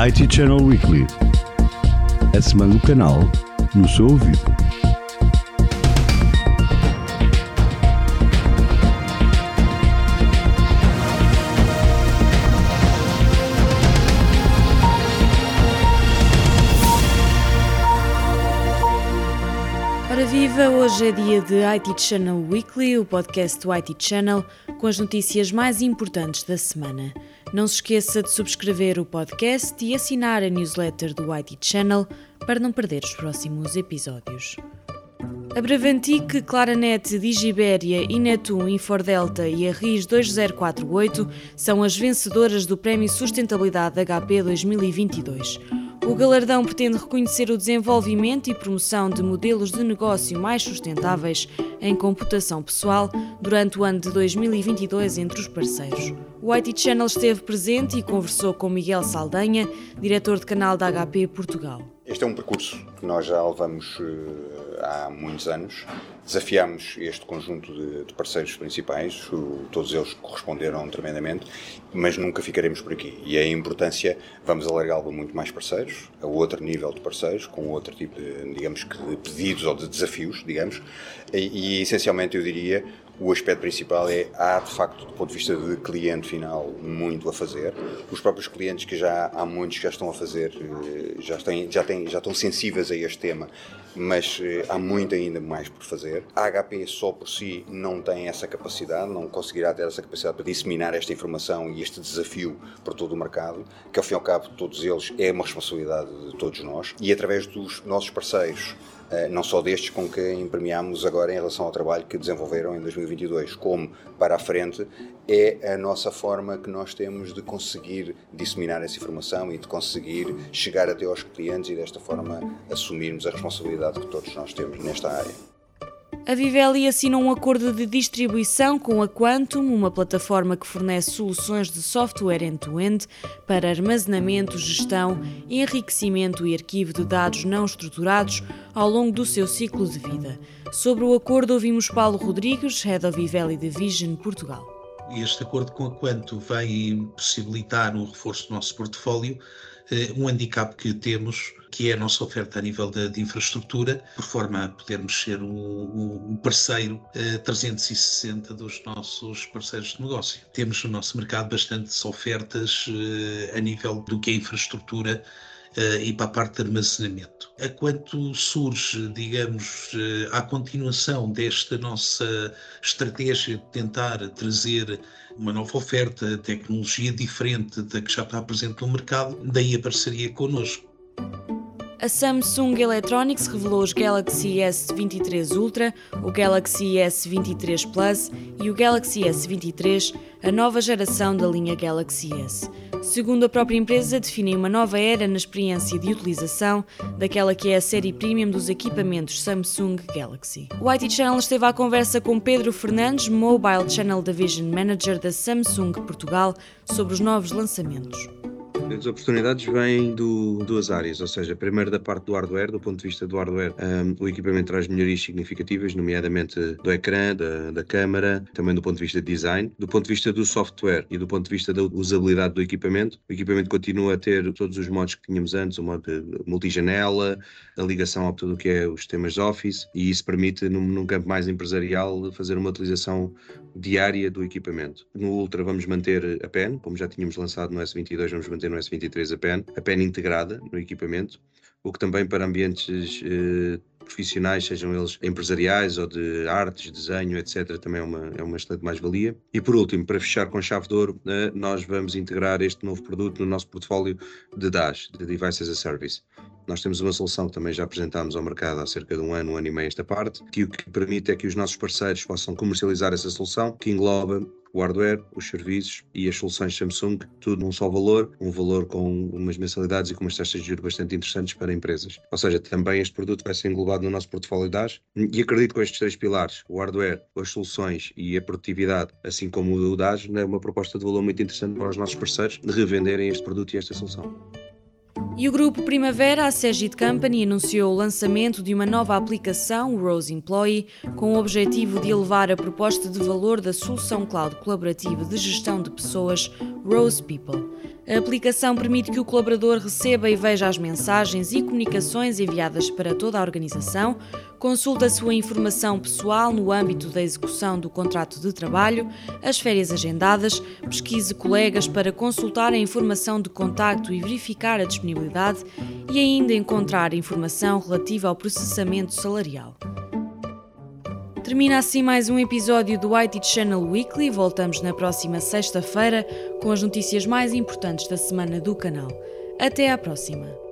IT Channel Weekly. A semana do canal no seu ouvido. Ora viva, hoje é dia de IT Channel Weekly, o podcast do IT Channel, com as notícias mais importantes da semana. Não se esqueça de subscrever o podcast e assinar a newsletter do IT Channel para não perder os próximos episódios. A Bravantic, Claranet, Digiberia, Inetum, Infordelta e a RIS 2048 são as vencedoras do Prémio Sustentabilidade HP 2022. O galardão pretende reconhecer o desenvolvimento e promoção de modelos de negócio mais sustentáveis em computação pessoal durante o ano de 2022 entre os parceiros. O IT Channel esteve presente e conversou com Miguel Saldanha, diretor de canal da HP Portugal. Este é um percurso que nós já levamos uh, há muitos anos. Desafiámos este conjunto de, de parceiros principais, o, todos eles corresponderam tremendamente, mas nunca ficaremos por aqui. E a importância, vamos alargá-lo a muito mais parceiros, a outro nível de parceiros, com outro tipo de, digamos que, de pedidos ou de desafios, digamos. E, e essencialmente eu diria o aspecto principal é há de facto do ponto de vista de cliente final muito a fazer os próprios clientes que já há muitos que já estão a fazer eh, já têm já têm já estão sensíveis a este tema mas eh, há muito ainda mais por fazer a HP só por si não tem essa capacidade não conseguirá ter essa capacidade para disseminar esta informação e este desafio para todo o mercado que ao fim e ao cabo todos eles é uma responsabilidade de todos nós e através dos nossos parceiros eh, não só destes com que imprimiamos agora em relação ao trabalho que desenvolveram em 2022, como para a frente, é a nossa forma que nós temos de conseguir disseminar essa informação e de conseguir chegar até aos clientes e desta forma assumirmos a responsabilidade que todos nós temos nesta área. A Vivelli assina um acordo de distribuição com a Quantum, uma plataforma que fornece soluções de software end-to-end para armazenamento, gestão, enriquecimento e arquivo de dados não estruturados ao longo do seu ciclo de vida. Sobre o acordo ouvimos Paulo Rodrigues, Head of Vivelli Division Portugal. Este acordo com a Quantum vai possibilitar um reforço do nosso portfólio, um handicap que temos que é a nossa oferta a nível de, de infraestrutura, por forma a podermos ser o, o parceiro eh, 360 dos nossos parceiros de negócio. Temos no nosso mercado bastantes ofertas eh, a nível do que é infraestrutura e para a parte de armazenamento. A quanto surge, digamos, uh, à continuação desta nossa estratégia de tentar trazer uma nova oferta, tecnologia diferente da que já está presente no mercado, daí a parceria connosco. A Samsung Electronics revelou os Galaxy S23 Ultra, o Galaxy S23 Plus e o Galaxy S23, a nova geração da linha Galaxy S. Segundo a própria empresa, definem uma nova era na experiência de utilização daquela que é a série premium dos equipamentos Samsung Galaxy. O IT Channel esteve à conversa com Pedro Fernandes, Mobile Channel Division Manager da Samsung Portugal, sobre os novos lançamentos. As oportunidades vêm de duas áreas, ou seja, primeiro da parte do hardware, do ponto de vista do hardware, um, o equipamento traz melhorias significativas, nomeadamente do ecrã, da, da câmara, também do ponto de vista de design. Do ponto de vista do software e do ponto de vista da usabilidade do equipamento, o equipamento continua a ter todos os modos que tínhamos antes, o modo multijanela, a ligação a tudo o que é os sistemas Office, e isso permite, num, num campo mais empresarial, fazer uma utilização diária do equipamento. No Ultra vamos manter a PEN, como já tínhamos lançado no S22, vamos manter no S23 a PEN, a PEN integrada no equipamento, o que também para ambientes eh, profissionais, sejam eles empresariais ou de artes, desenho, etc., também é uma, é uma excelente mais-valia. E por último, para fechar com chave de ouro, eh, nós vamos integrar este novo produto no nosso portfólio de DAS, de Device as a Service. Nós temos uma solução que também já apresentámos ao mercado há cerca de um ano, um ano e meio esta parte, que o que permite é que os nossos parceiros possam comercializar essa solução, que engloba o hardware, os serviços e as soluções Samsung, tudo num só valor, um valor com umas mensalidades e com umas taxas de juros bastante interessantes para empresas. Ou seja, também este produto vai ser englobado no nosso portfólio DAS e acredito que com estes três pilares, o hardware, as soluções e a produtividade, assim como o DAS, é uma proposta de valor muito interessante para os nossos parceiros de revenderem este produto e esta solução. E o grupo Primavera, a Segit Company, anunciou o lançamento de uma nova aplicação, o Rose Employee, com o objetivo de elevar a proposta de valor da solução cloud colaborativa de gestão de pessoas Rose People. A aplicação permite que o colaborador receba e veja as mensagens e comunicações enviadas para toda a organização, consulta a sua informação pessoal no âmbito da execução do contrato de trabalho, as férias agendadas, pesquise colegas para consultar a informação de contacto e verificar a disponibilidade e ainda encontrar informação relativa ao processamento salarial. Termina assim mais um episódio do IT Channel Weekly. Voltamos na próxima sexta-feira com as notícias mais importantes da semana do canal. Até à próxima!